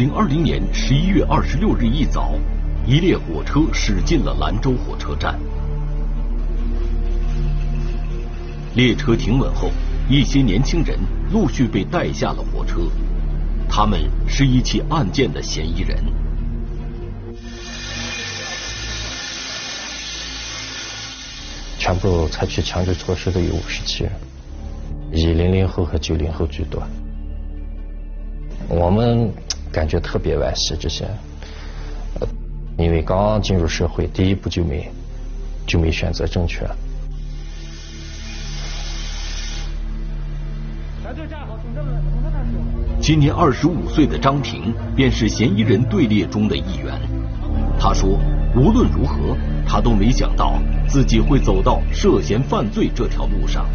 二零二零年十一月二十六日一早，一列火车驶进了兰州火车站。列车停稳后，一些年轻人陆续被带下了火车，他们是一起案件的嫌疑人。全部采取强制措施的有五十七人，以零零后和九零后居多。我们。感觉特别惋惜，这些，因为刚刚进入社会，第一步就没就没选择正确。今年二十五岁的张平便是嫌疑人队列中的一员。他说，无论如何，他都没想到自己会走到涉嫌犯罪这条路上。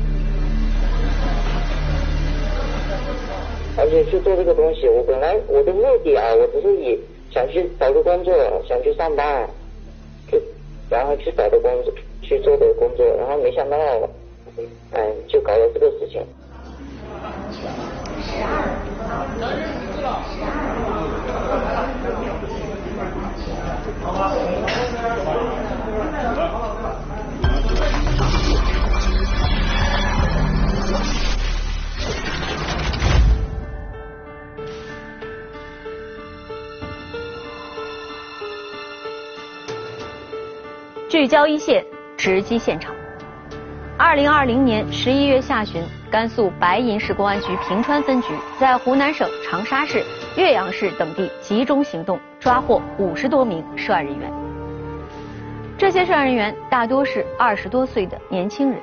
而且去做这个东西，我本来我的目的啊，我只是以想去找个工作，想去上班，就然后去找的工作，去做的工作，然后没想到，哎，就搞了这个事情。十二，好吧。聚焦一线，直击现场。二零二零年十一月下旬，甘肃白银市公安局平川分局在湖南省长沙市、岳阳市等地集中行动，抓获五十多名涉案人员。这些涉案人员大多是二十多岁的年轻人。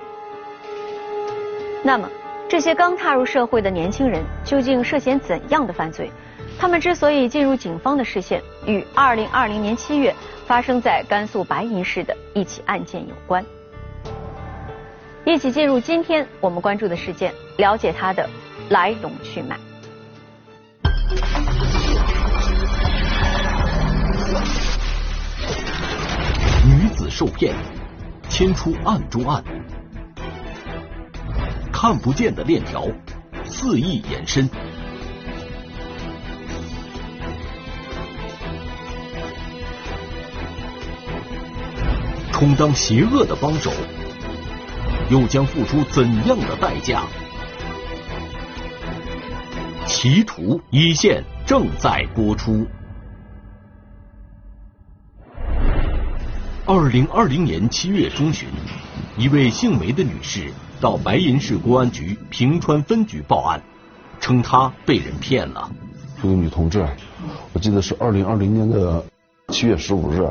那么，这些刚踏入社会的年轻人究竟涉嫌怎样的犯罪？他们之所以进入警方的视线，与二零二零年七月。发生在甘肃白银市的一起案件有关，一起进入今天我们关注的事件，了解它的来龙去脉。女子受骗，牵出案中案，看不见的链条，肆意延伸。充当邪恶的帮手，又将付出怎样的代价？歧途一线正在播出。二零二零年七月中旬，一位姓梅的女士到白银市公安局平川分局报案，称她被人骗了。这个女同志，我记得是二零二零年的七月十五日。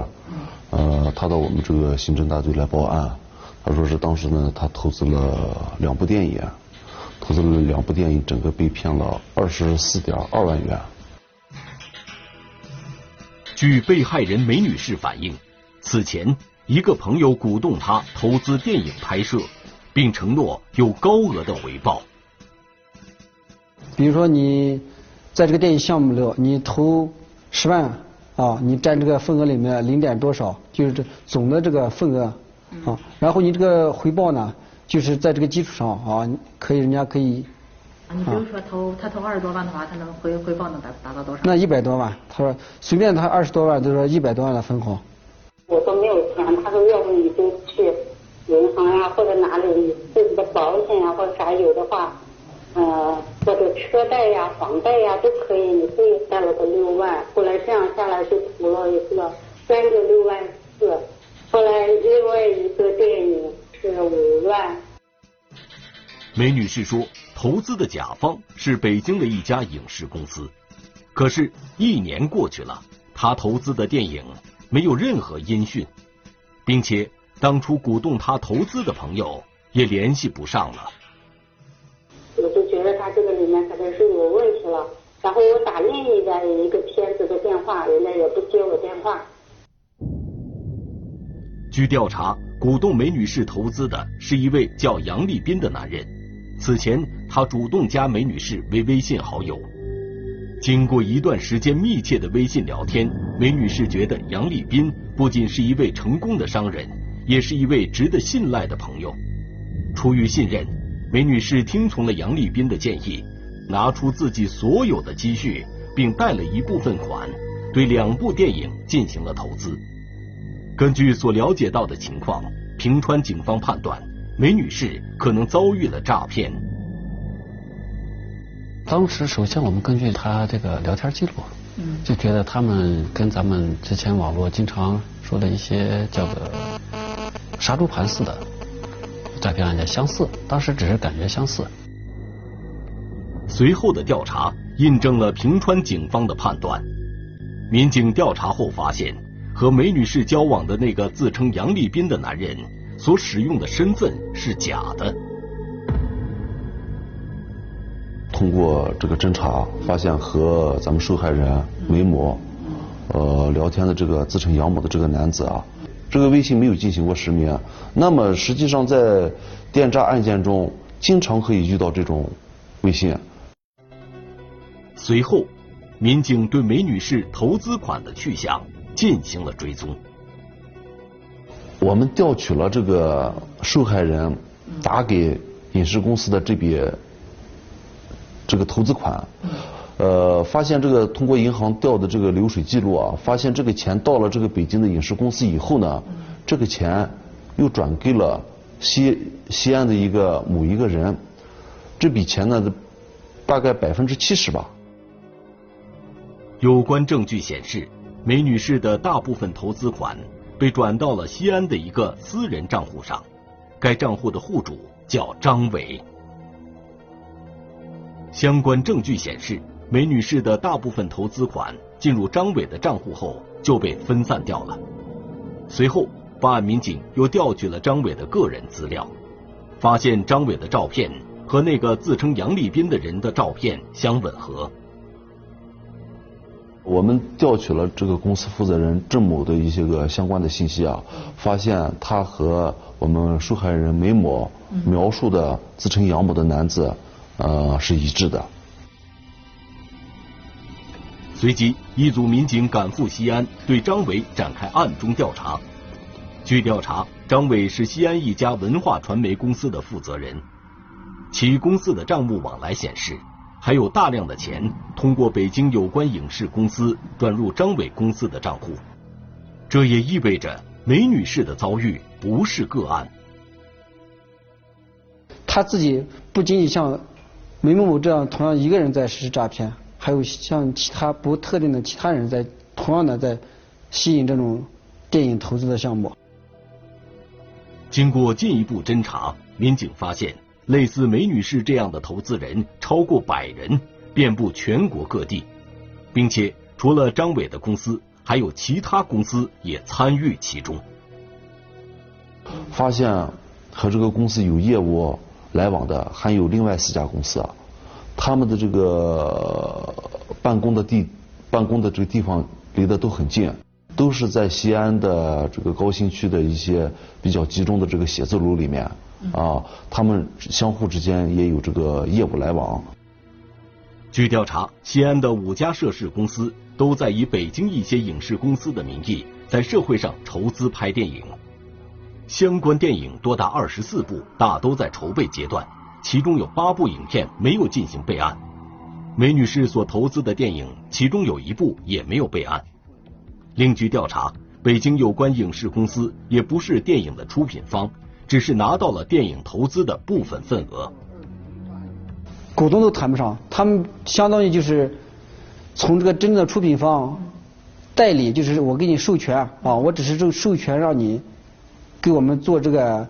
呃，他到我们这个刑侦大队来报案，他说是当时呢，他投资了两部电影，投资了两部电影，整个被骗了二十四点二万元。据被害人梅女士反映，此前一个朋友鼓动她投资电影拍摄，并承诺有高额的回报。比如说你在这个电影项目里，你投十万。啊，你占这个份额里面零点多少，就是这总的这个份额啊。然后你这个回报呢，就是在这个基础上啊，可以人家可以。你比如说投他投二十多万的话，他能回回报能达达到多少？那一百多万，他说随便他二十多万，就说一百多万的分红。我说没有钱，他说要不你就去银行呀，或者哪里自己的保险呀，或者啥有的话。呃，或者车贷呀、房贷呀都可以，你可以贷了个六万，后来这样下来就投了一个三个六万四，后来另外一个电影是五万。梅女士说，投资的甲方是北京的一家影视公司，可是，一年过去了，她投资的电影没有任何音讯，并且当初鼓动她投资的朋友也联系不上了。可能是有问题了，然后我打另一家一个骗子的电话，人家也不接我电话。据调查，鼓动梅女士投资的是一位叫杨立斌的男人。此前，他主动加梅女士为微信好友。经过一段时间密切的微信聊天，梅女士觉得杨立斌不仅是一位成功的商人，也是一位值得信赖的朋友。出于信任。梅女士听从了杨立斌的建议，拿出自己所有的积蓄，并贷了一部分款，对两部电影进行了投资。根据所了解到的情况，平川警方判断梅女士可能遭遇了诈骗。当时，首先我们根据她这个聊天记录，嗯，就觉得他们跟咱们之前网络经常说的一些叫做杀猪盘似的诈骗案件相似，当时只是感觉相似。随后的调查印证了平川警方的判断。民警调查后发现，和梅女士交往的那个自称杨立斌的男人所使用的身份是假的。通过这个侦查，发现和咱们受害人梅某呃聊天的这个自称杨某的这个男子啊，这个微信没有进行过实名。那么实际上在电诈案件中，经常可以遇到这种微信。随后，民警对梅女士投资款的去向进行了追踪。我们调取了这个受害人打给影视公司的这笔。这个投资款，呃，发现这个通过银行调的这个流水记录啊，发现这个钱到了这个北京的影视公司以后呢，这个钱又转给了西西安的一个某一个人，这笔钱呢，大概百分之七十吧。有关证据显示，梅女士的大部分投资款被转到了西安的一个私人账户上，该账户的户主叫张伟。相关证据显示，梅女士的大部分投资款进入张伟的账户后就被分散掉了。随后，办案民警又调取了张伟的个人资料，发现张伟的照片和那个自称杨立斌的人的照片相吻合。我们调取了这个公司负责人郑某的一些个相关的信息啊，发现他和我们受害人梅某描述的自称杨某的男子。呃，是一致的。随即，一组民警赶赴西安，对张伟展开暗中调查。据调查，张伟是西安一家文化传媒公司的负责人，其公司的账务往来显示，还有大量的钱通过北京有关影视公司转入张伟公司的账户。这也意味着梅女士的遭遇不是个案。他自己不仅仅像。梅某某这样同样一个人在实施诈骗，还有像其他不特定的其他人在同样的在吸引这种电影投资的项目。经过进一步侦查，民警发现类似梅女士这样的投资人超过百人，遍布全国各地，并且除了张伟的公司，还有其他公司也参与其中。发现和这个公司有业务。来往的还有另外四家公司啊，他们的这个办公的地、办公的这个地方离得都很近，都是在西安的这个高新区的一些比较集中的这个写字楼里面啊，他们相互之间也有这个业务来往。据调查，西安的五家涉事公司都在以北京一些影视公司的名义，在社会上筹资拍电影。相关电影多达二十四部，大都在筹备阶段，其中有八部影片没有进行备案。梅女士所投资的电影，其中有一部也没有备案。另据调查，北京有关影视公司也不是电影的出品方，只是拿到了电影投资的部分份额。股东都谈不上，他们相当于就是从这个真正的出品方代理，就是我给你授权啊，我只是授授权让你。给我们做这个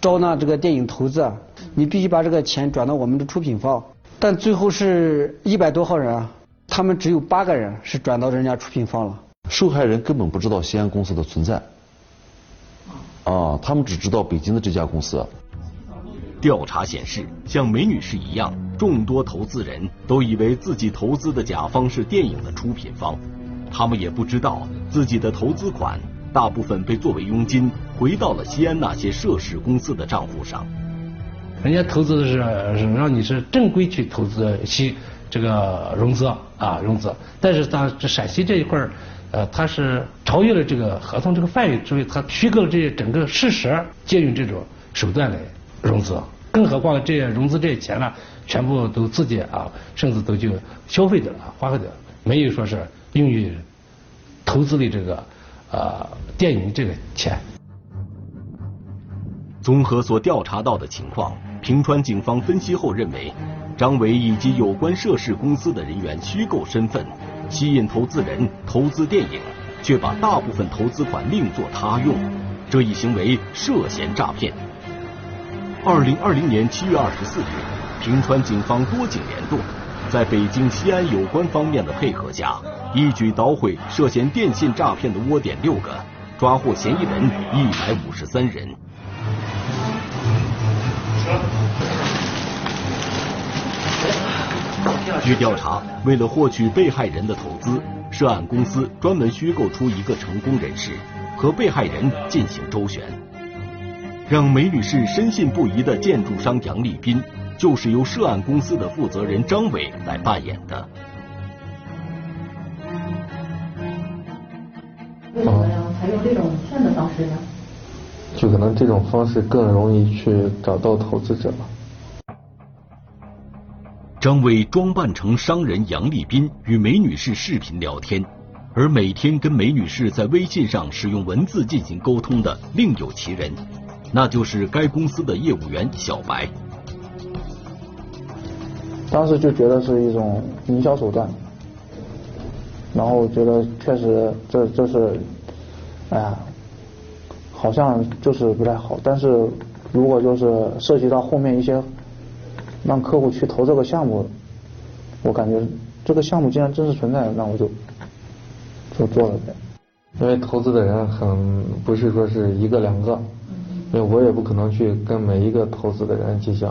招纳这个电影投资，你必须把这个钱转到我们的出品方。但最后是一百多号人啊，他们只有八个人是转到人家出品方了。受害人根本不知道西安公司的存在，啊，他们只知道北京的这家公司。调查显示，像梅女士一样，众多投资人都以为自己投资的甲方是电影的出品方，他们也不知道自己的投资款。大部分被作为佣金回到了西安那些涉事公司的账户上。人家投资的是是让你是正规去投资西这个融资啊融资，但是咱这陕西这一块儿呃他是超越了这个合同这个范围，所以他虚构了这些整个事实，借用这种手段来融资。更何况这些融资这些钱呢，全部都自己啊，甚至都就消费掉了，花费掉，没有说是用于投资的这个呃电影这个钱。综合所调查到的情况，平川警方分析后认为，张伟以及有关涉事公司的人员虚构身份，吸引投资人投资电影，却把大部分投资款另作他用，这一行为涉嫌诈骗。二零二零年七月二十四日，平川警方多警联动，在北京、西安有关方面的配合下，一举捣毁涉嫌电信诈骗的窝点六个，抓获嫌疑人一百五十三人。据调查，为了获取被害人的投资，涉案公司专门虚构出一个成功人士，和被害人进行周旋，让梅女士深信不疑的建筑商杨立斌，就是由涉案公司的负责人张伟来扮演的。为什么要采用这种骗的方式呢？就可能这种方式更容易去找到投资者。张伟装扮成商人杨立斌与梅女士视频聊天，而每天跟梅女士在微信上使用文字进行沟通的另有其人，那就是该公司的业务员小白。当时就觉得是一种营销手段，然后觉得确实这这是，哎呀。好像就是不太好，但是如果就是涉及到后面一些让客户去投这个项目，我感觉这个项目既然真实存在，那我就就做了呗。因为投资的人很不是说是一个两个，因为我也不可能去跟每一个投资的人进行，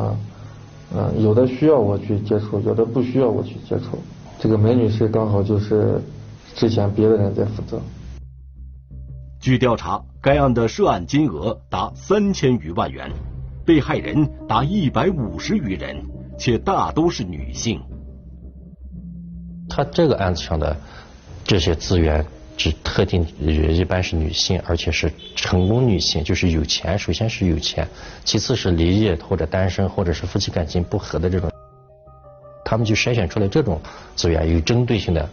嗯，有的需要我去接触，有的不需要我去接触。这个梅女士刚好就是之前别的人在负责。据调查，该案的涉案金额达三千余万元，被害人达一百五十余人，且大都是女性。他这个案子上的这些资源，只特定一般是女性，而且是成功女性，就是有钱。首先是有钱，其次是离异或者单身，或者是夫妻感情不和的这种，他们就筛选出来这种资源，有针对性的，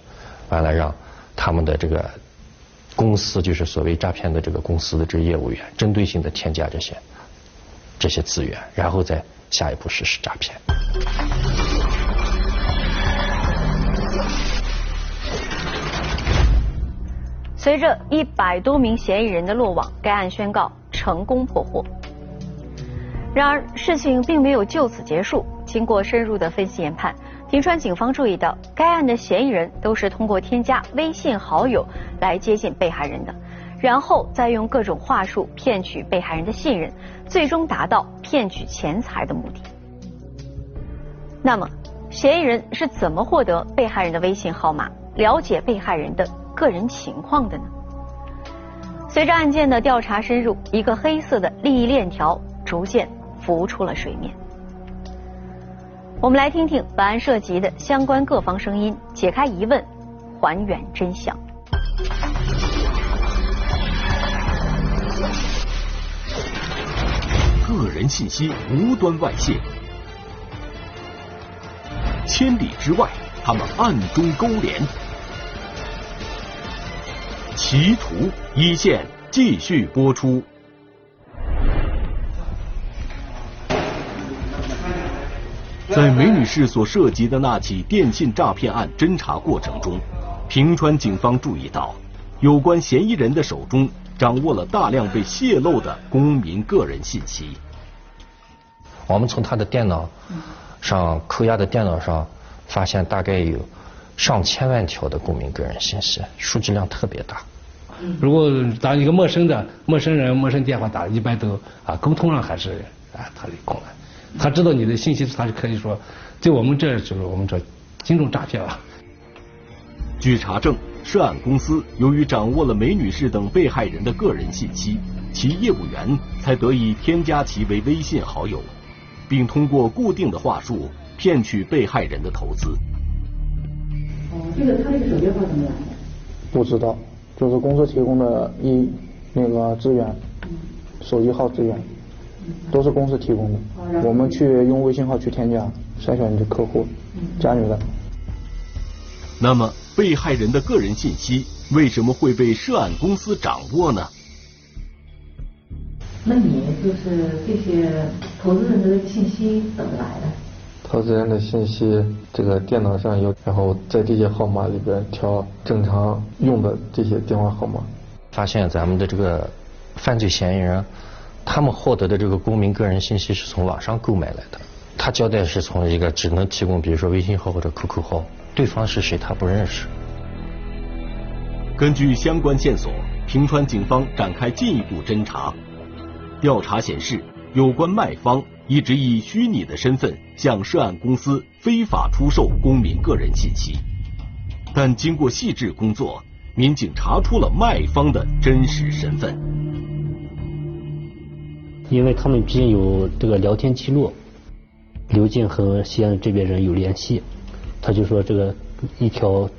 完了让他们的这个。公司就是所谓诈骗的这个公司的这业务员，针对性的添加这些这些资源，然后再下一步实施诈骗。随着一百多名嫌疑人的落网，该案宣告成功破获。然而，事情并没有就此结束。经过深入的分析研判。平川警方注意到，该案的嫌疑人都是通过添加微信好友来接近被害人的，然后再用各种话术骗取被害人的信任，最终达到骗取钱财的目的。那么，嫌疑人是怎么获得被害人的微信号码、了解被害人的个人情况的呢？随着案件的调查深入，一个黑色的利益链条逐渐浮出了水面。我们来听听本案涉及的相关各方声音，解开疑问，还原真相。个人信息无端外泄，千里之外，他们暗中勾连。歧途一线继续播出。在梅女士所涉及的那起电信诈骗案侦查过程中，平川警方注意到，有关嫌疑人的手中掌握了大量被泄露的公民个人信息。我们从他的电脑上扣押的电脑上发现，大概有上千万条的公民个人信息，数据量特别大。如果打一个陌生的陌生人陌生电话打，一般都啊沟通上还是啊特别困难。他知道你的信息，他就可以说，在我们这就是我们这金融诈骗了。据查证，涉案公司由于掌握了梅女士等被害人的个人信息，其业务员才得以添加其为微信好友，并通过固定的话术骗取被害人的投资。哦，这个他这个手机号怎么来的？不知道，就是公司提供的一那个资源，手机号资源。都是公司提供的。我们去用微信号去添加，筛选你的客户，加你的。那么，被害人的个人信息为什么会被涉案公司掌握呢？那你就是这些投资人的信息怎么来的？投资人的信息，这个电脑上有，然后在这些号码里边挑正常用的这些电话号码。发现咱们的这个犯罪嫌疑人，他们获得的这个公民个人信息是从网上购买来的。他交代是从一个只能提供，比如说微信号或者 QQ 号，对方是谁他不认识。根据相关线索，平川警方展开进一步侦查。调查显示，有关卖方一直以虚拟的身份向涉案公司非法出售公民个人信息，但经过细致工作，民警查出了卖方的真实身份。因为他们之间有这个聊天记录，刘静和西安这边人有联系，他就说这个一条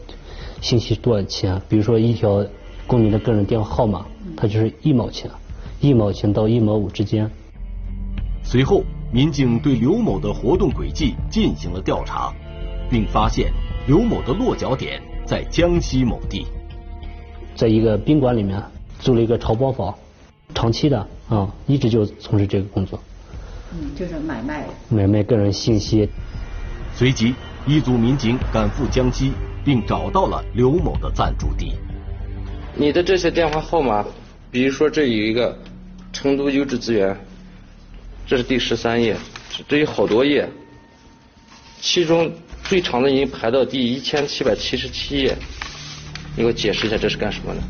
信息多少钱？比如说一条公民的个人电话号码，他就是一毛钱。一毛钱到一毛五之间。随后，民警对刘某的活动轨迹进行了调查，并发现刘某的落脚点在江西某地，在一个宾馆里面租了一个潮包房，长期的啊，一直就从事这个工作。嗯，就是买卖。买卖个人信息。随即，一组民警赶赴江西，并找到了刘某的暂住地。你的这些电话号码，比如说这有一个。成都优质资源，这是第十三页，这有好多页，其中最长的已经排到第一千七百七十七页，你给我解释一下这是干什么的？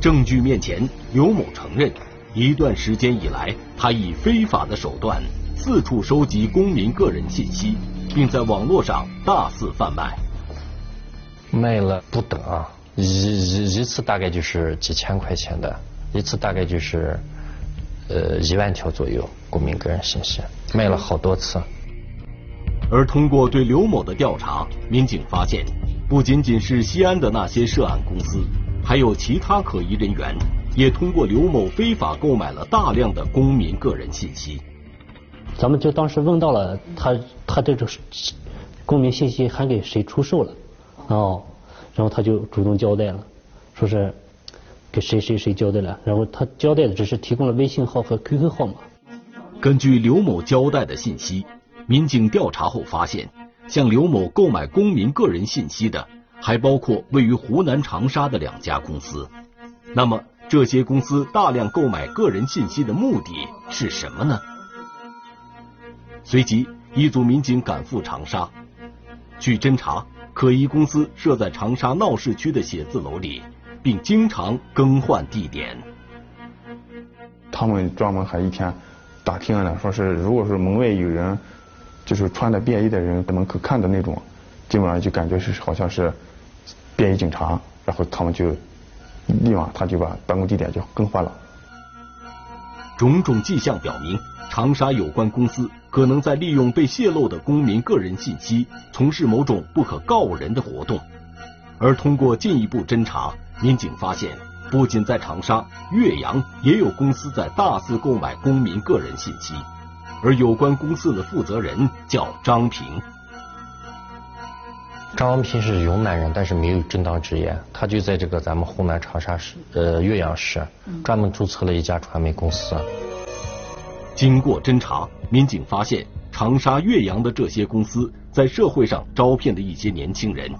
证据面前，刘某承认，一段时间以来，他以非法的手段四处收集公民个人信息，并在网络上大肆贩卖，卖了不等啊，一一一次大概就是几千块钱的。一次大概就是呃一万条左右公民个人信息，卖了好多次。而通过对刘某的调查，民警发现，不仅仅是西安的那些涉案公司，还有其他可疑人员，也通过刘某非法购买了大量的公民个人信息。咱们就当时问到了他，他这种公民信息还给谁出售了？哦，然后他就主动交代了，说是。给谁谁谁交代了，然后他交代的只是提供了微信号和 QQ 号码。根据刘某交代的信息，民警调查后发现，向刘某购买公民个人信息的还包括位于湖南长沙的两家公司。那么，这些公司大量购买个人信息的目的是什么呢？随即，一组民警赶赴长沙。据侦查，可疑公司设在长沙闹市区的写字楼里。并经常更换地点。他们专门还一天打听了，说是如果是门外有人，就是穿着便衣的人在门口看的那种，基本上就感觉是好像是便衣警察，然后他们就立马他就把办公地点就更换了。种种迹象表明，长沙有关公司可能在利用被泄露的公民个人信息，从事某种不可告人的活动。而通过进一步侦查。民警发现，不仅在长沙、岳阳，也有公司在大肆购买公民个人信息，而有关公司的负责人叫张平。张平是云南人，但是没有正当职业，他就在这个咱们湖南长沙市、呃岳阳市，专门注册了一家传媒公司。经过侦查，民警发现长沙、岳阳的这些公司在社会上招聘的一些年轻人，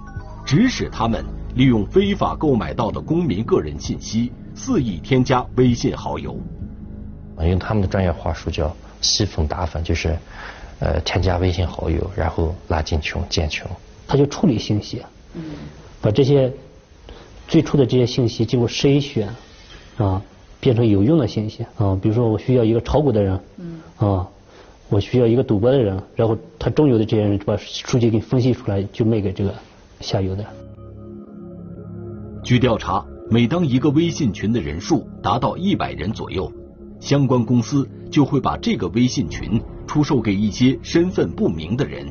指使他们。利用非法购买到的公民个人信息，肆意添加微信好友。用他们的专业话术叫“吸粉打粉”，就是呃添加微信好友，然后拉进群建群。他就处理信息，把这些最初的这些信息经过筛选啊，变成有用的信息啊。比如说我需要一个炒股的人，啊，我需要一个赌博的人，然后他中游的这些人就把数据给分析出来，就卖给这个下游的。据调查，每当一个微信群的人数达到一百人左右，相关公司就会把这个微信群出售给一些身份不明的人。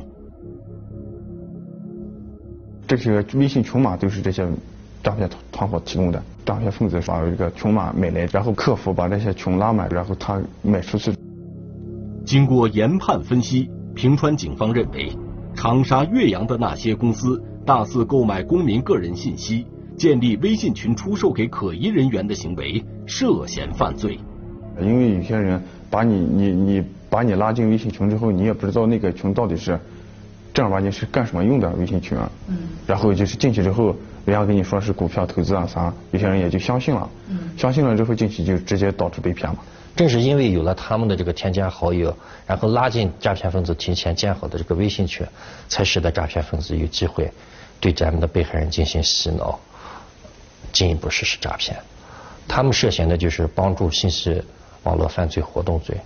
这些微信群码都是这些诈骗团伙提供的，诈骗分子把这个群码买来，然后客服把这些群拉满，然后他卖出去。经过研判分析，平川警方认为，长沙岳阳的那些公司大肆购买公民个人信息，建立微信群出售给可疑人员的行为涉嫌犯罪。因为有些人把你你你把你拉进微信群之后，你也不知道那个群到底是正儿八经是干什么用的微信群啊。嗯。然后就是进去之后。人家跟你说是股票投资啊啥，有些人也就相信了，相信了之后进去就直接导致被骗嘛。正是因为有了他们的这个添加好友，然后拉进诈骗分子提前建好的这个微信群，才使得诈骗分子有机会对咱们的被害人进行洗脑，进一步实施诈骗。他们涉嫌的就是帮助信息网络犯罪活动罪。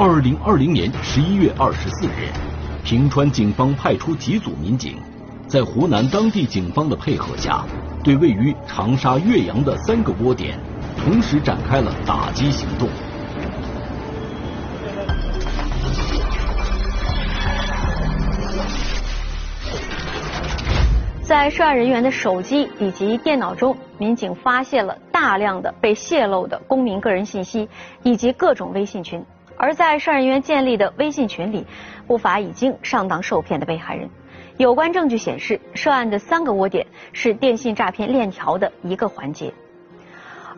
二零二零年十一月二十四日，平川警方派出几组民警，在湖南当地警方的配合下，对位于长沙岳阳的三个窝点，同时展开了打击行动。在涉案人员的手机以及电脑中，民警发现了大量的被泄露的公民个人信息以及各种微信群。而在涉案人员建立的微信群里，不乏已经上当受骗的被害人。有关证据显示，涉案的三个窝点是电信诈骗链条的一个环节，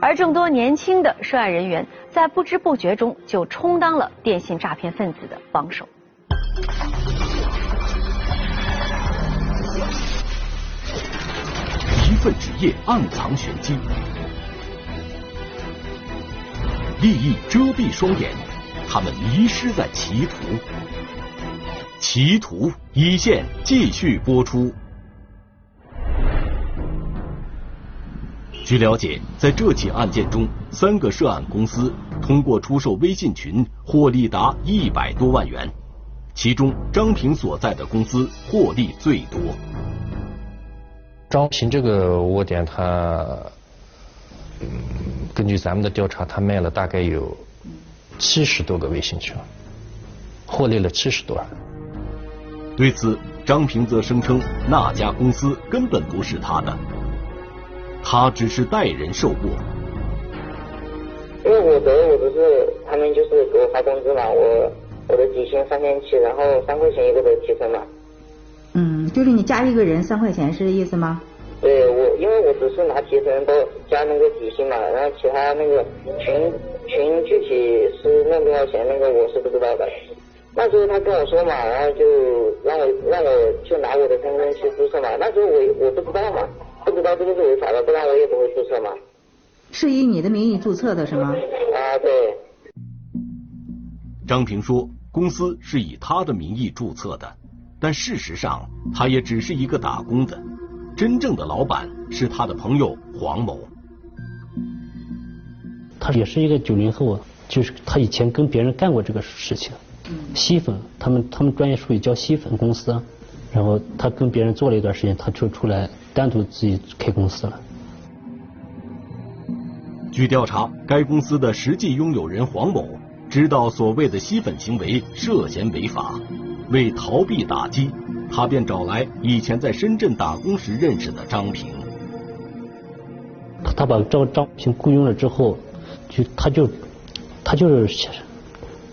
而众多年轻的涉案人员在不知不觉中就充当了电信诈骗分子的帮手。一份职业暗藏玄机，利益遮蔽双眼。他们迷失在歧途，歧途一线继续播出。据了解，在这起案件中，三个涉案公司通过出售微信群获利达一百多万元，其中张平所在的公司获利最多。张平这个窝点，他根据咱们的调查，他卖了大概有。七十多个微信群，获利了七十多万。对此，张平则声称那家公司根本不是他的，他只是代人受过。因为我的我不是他们就是给我发工资嘛，我我的底薪三千七，然后三块钱一个的提成嘛。嗯，就是你加一个人三块钱是这意思吗？对我，因为我只是拿提成包加那个底薪嘛，然后其他那个群群具体是弄多少钱，那个我是不知道的。那时候他跟我说嘛，然后就让我让我去拿我的身份证去注册嘛。那时候我我不知道嘛，不知道这个是违法的，不然我也不会注册嘛。是以你的名义注册的是吗？啊，对。张平说，公司是以他的名义注册的，但事实上他也只是一个打工的。真正的老板是他的朋友黄某，他也是一个九零后，就是他以前跟别人干过这个事情，吸粉，他们他们专业术语叫吸粉公司，然后他跟别人做了一段时间，他就出来单独自己开公司了。据调查，该公司的实际拥有人黄某知道所谓的吸粉行为涉嫌违法，为逃避打击。他便找来以前在深圳打工时认识的张平。他他把张张平雇佣了之后，就他就他就是下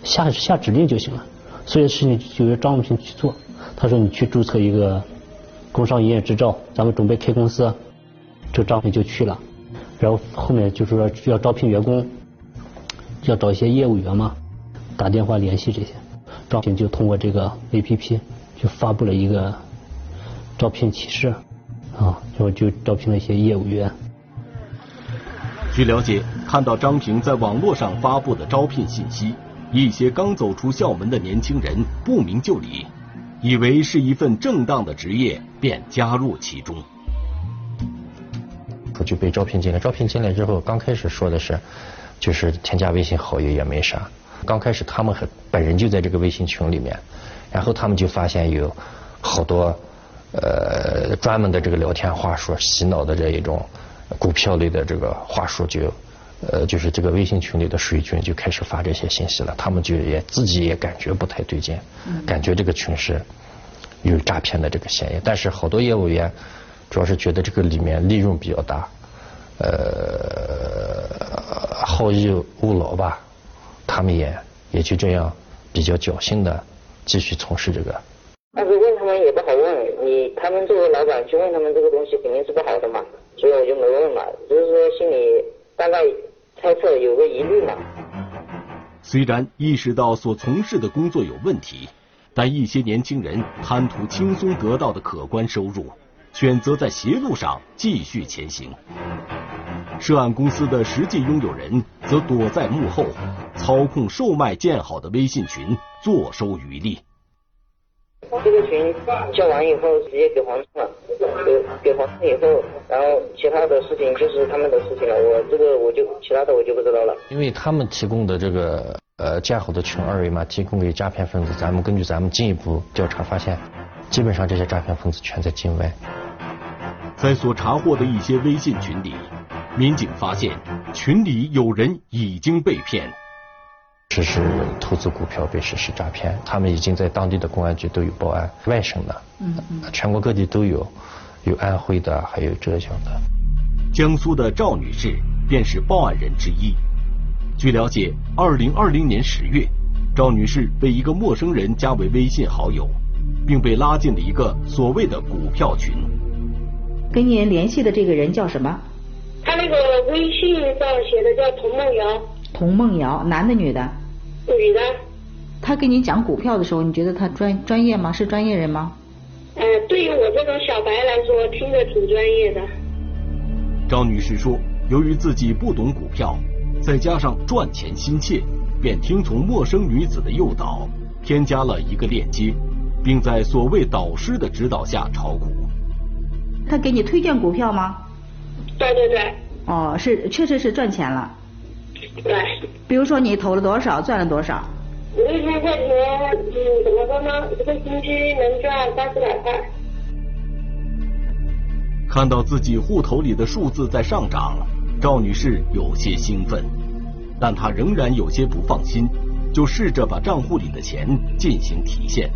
下下指令就行了，所有事情就由张平去做。他说你去注册一个工商营业执照，咱们准备开公司，这张平就去了。然后后面就是说要招聘员工，要找一些业务员嘛，打电话联系这些，张平就通过这个 A P P。就发布了一个招聘启事，啊，然后就招聘了一些业务员。据了解，看到张平在网络上发布的招聘信息，一些刚走出校门的年轻人不明就里，以为是一份正当的职业，便加入其中。他就被招聘进来，招聘进来之后，刚开始说的是，就是添加微信好友也没啥。刚开始他们很本人就在这个微信群里面。然后他们就发现有好多呃专门的这个聊天话术洗脑的这一种股票类的这个话术就呃，就是这个微信群里的水军就开始发这些信息了，他们就也自己也感觉不太对劲，感觉这个群是有诈骗的这个嫌疑，但是好多业务员主要是觉得这个里面利润比较大，呃，好逸恶劳吧，他们也也就这样比较侥幸的继续从事这个。但是问他们也不好问，你他们作为老板去问他们这个东西肯定是不好的嘛，所以我就没问嘛，就是说心里大概猜测有个疑虑嘛。虽然意识到所从事的工作有问题，但一些年轻人贪图轻松得到的可观收入，选择在邪路上继续前行。涉案公司的实际拥有人则躲在幕后，操控售卖建好的微信群，坐收渔利。这个群叫完以后，直接给黄冲了，给给黄冲以后，然后其他的事情就是他们的事情了，我这个我就其他的我就不知道了。因为他们提供的这个呃建好的群二维码提供给诈骗分子，咱们根据咱们进一步调查发现，基本上这些诈骗分子全在境外。在所查获的一些微信群里，民警发现群里有人已经被骗。实施投资股票被实施诈骗，他们已经在当地的公安局都有报案，外省的，嗯嗯，全国各地都有，有安徽的，还有浙江的。江苏的赵女士便是报案人之一。据了解，二零二零年十月，赵女士被一个陌生人加为微信好友，并被拉进了一个所谓的股票群。跟您联系的这个人叫什么？他那个微信上写的叫童梦瑶。童梦瑶，男的女的？女的。他跟你讲股票的时候，你觉得他专专业吗？是专业人吗？呃，对于我这种小白来说，听着挺专业的。张女士说，由于自己不懂股票，再加上赚钱心切，便听从陌生女子的诱导，添加了一个链接，并在所谓导师的指导下炒股。他给你推荐股票吗？对对对。哦，是，确实是赚钱了。对，比如说你投了多少，赚了多少？五千块钱，嗯，怎么说呢？一个星期能赚三四百块。看到自己户头里的数字在上涨，赵女士有些兴奋，但她仍然有些不放心，就试着把账户里的钱进行提现。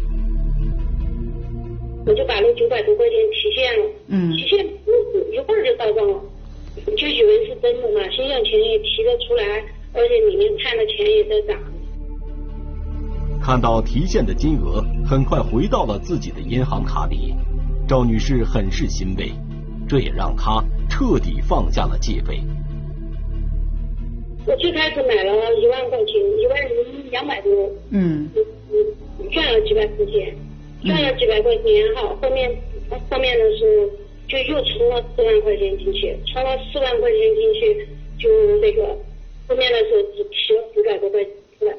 我就把那九百多块钱提现了，嗯，提现一会儿就到账了。就以为是真的嘛，心想钱也提得出来，而且里面看的钱也在涨。看到提现的金额很快回到了自己的银行卡里，赵女士很是欣慰，这也让她彻底放下了戒备。我最开始买了一万块钱，一万零两百多，嗯，赚了几百块钱，赚了几百块钱好，后面后面的是。就又充了四万块钱进去，充了四万块钱进去，就那个后面的时候只提了五百多块钱，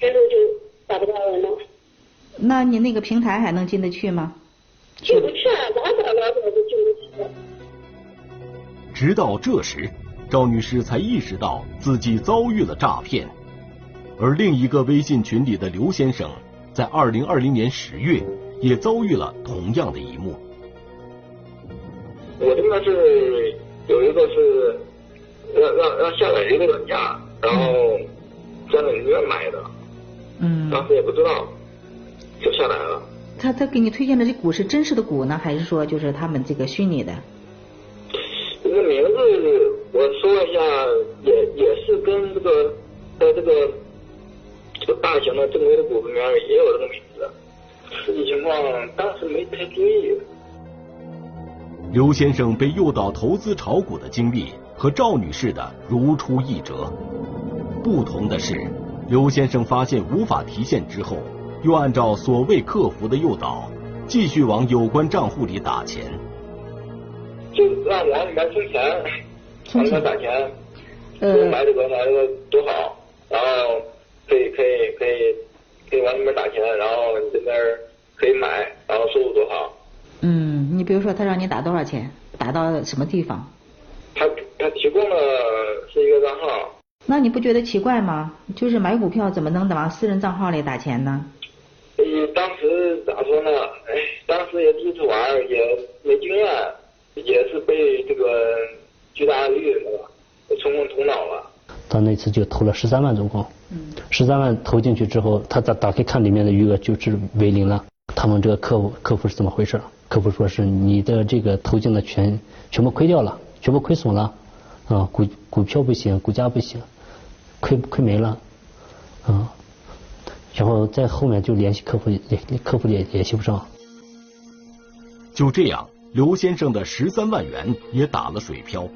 最后就找不到人了。那你那个平台还能进得去吗？进不去啊，老早老早就进不去了。直到这时，赵女士才意识到自己遭遇了诈骗，而另一个微信群里的刘先生，在二零二零年十月也遭遇了同样的一幕。我这边是有一个是让让让下载一个软件，然后在那里面买的，嗯，当时也不知道，就下来了。他他给你推荐的这股是真实的股呢，还是说就是他们这个虚拟的？这个名字我说一下，也也是跟这个在这个这个大型的正规的股里面也有这个名刘先生被诱导投资炒股的经历和赵女士的如出一辙，不同的是，刘先生发现无法提现之后，又按照所谓客服的诱导，继续往有关账户里打钱。就让往里面充钱，往里面打钱，嗯，买这个买这个多少，然后可以可以可以可以往里面打钱，然后你这边可以买，然后收入多少。嗯，你比如说他让你打多少钱，打到什么地方？他他提供了是一个账号。那你不觉得奇怪吗？就是买股票怎么能往私人账号里打钱呢？嗯，当时咋说呢？哎，当时也第一次玩，也没经验，也是被这个巨大的利润冲昏头脑了。他那次就投了十三万总共，十三万投进去之后，他打打开看里面的余额就是为零了。他们这个客户客户是怎么回事？客服说是你的这个投进的全全部亏掉了，全部亏损了，啊股股票不行，股价不行，亏亏没了，啊，然后在后面就联系客服，联客服也联系不上。就这样，刘先生的十三万元也打了水漂。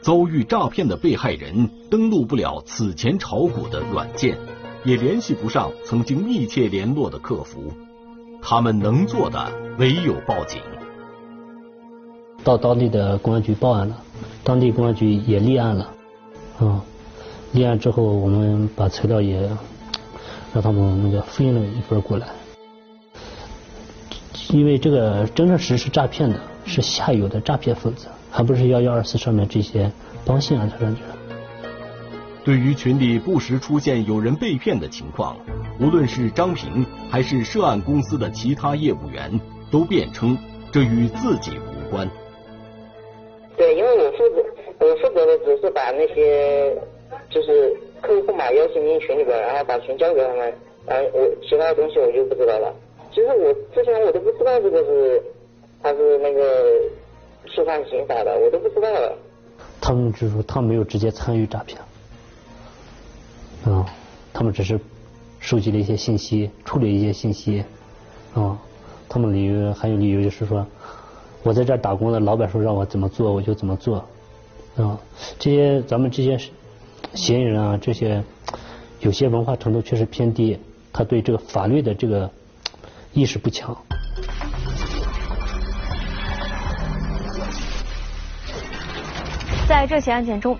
遭遇诈骗的被害人登录不了此前炒股的软件，也联系不上曾经密切联络的客服，他们能做的唯有报警。到当地的公安局报案了，当地公安局也立案了，啊，立案之后我们把材料也让他们那个复印了一份过来，因为这个真正实施诈骗的是下游的诈骗分子。还不是幺幺二四上面这些帮信啊，他上去。对于群里不时出现有人被骗的情况，无论是张平还是涉案公司的其他业务员，都辩称这与自己无关。对，因为我负责，我负责的只是把那些就是客户码邀请进群里边，然后把群交给他们，然后我其他的东西我就不知道了。其实我之前我都不知道这个是，他是那个。触犯刑法的，我都不知道。他们就说，他没有直接参与诈骗，啊，他们只是收集了一些信息，处理一些信息，啊，他们理由还有理由就是说，我在这儿打工的，老板说让我怎么做我就怎么做，啊，这些咱们这些嫌疑人啊，这些有些文化程度确实偏低，他对这个法律的这个意识不强。在这起案件中，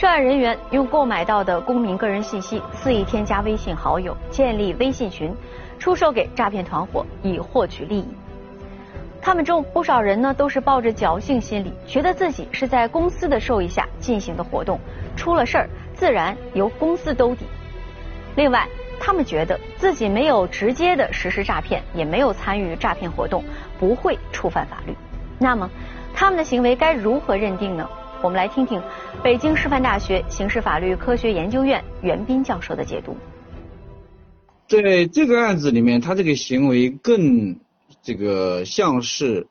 涉案人员用购买到的公民个人信息肆意添加微信好友，建立微信群，出售给诈骗团伙以获取利益。他们中不少人呢都是抱着侥幸心理，觉得自己是在公司的授意下进行的活动，出了事儿自然由公司兜底。另外，他们觉得自己没有直接的实施诈骗，也没有参与诈骗活动，不会触犯法律。那么，他们的行为该如何认定呢？我们来听听北京师范大学刑事法律科学研究院袁斌教授的解读。在这个案子里面，他这个行为更这个像是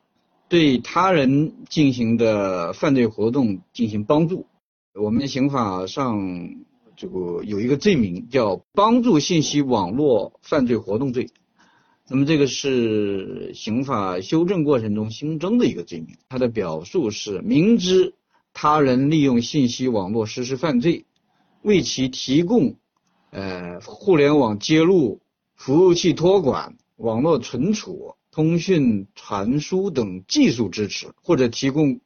对他人进行的犯罪活动进行帮助。我们刑法上这个有一个罪名叫帮助信息网络犯罪活动罪，那么这个是刑法修正过程中新增的一个罪名，它的表述是明知。他人利用信息网络实施犯罪，为其提供呃互联网接入、服务器托管、网络存储、通讯传输等技术支持，或者提供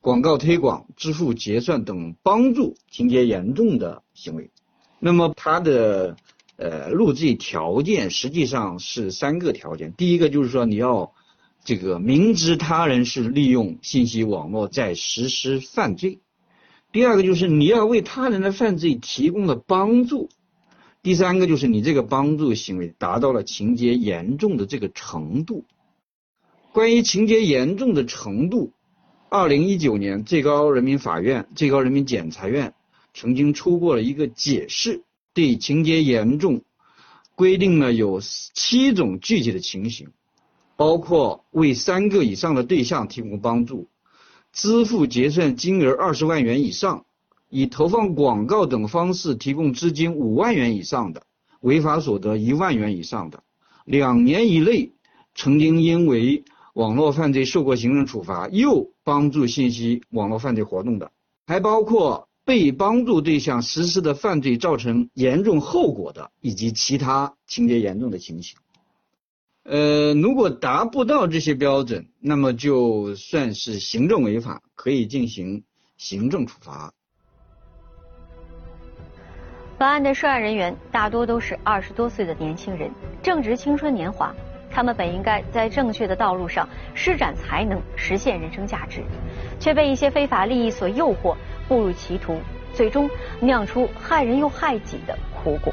广告推广、支付结算等帮助，情节严重的行为。那么它的呃入罪条件实际上是三个条件，第一个就是说你要。这个明知他人是利用信息网络在实施犯罪，第二个就是你要为他人的犯罪提供了帮助，第三个就是你这个帮助行为达到了情节严重的这个程度。关于情节严重的程度，二零一九年最高人民法院、最高人民检察院曾经出过了一个解释，对情节严重规定了有七种具体的情形。包括为三个以上的对象提供帮助，支付结算金额二十万元以上，以投放广告等方式提供资金五万元以上的，违法所得一万元以上的，两年以内曾经因为网络犯罪受过行政处罚又帮助信息网络犯罪活动的，还包括被帮助对象实施的犯罪造成严重后果的，以及其他情节严重的情形。呃，如果达不到这些标准，那么就算是行政违法，可以进行行政处罚。本案的涉案人员大多都是二十多岁的年轻人，正值青春年华，他们本应该在正确的道路上施展才能，实现人生价值，却被一些非法利益所诱惑，步入歧途，最终酿出害人又害己的苦果。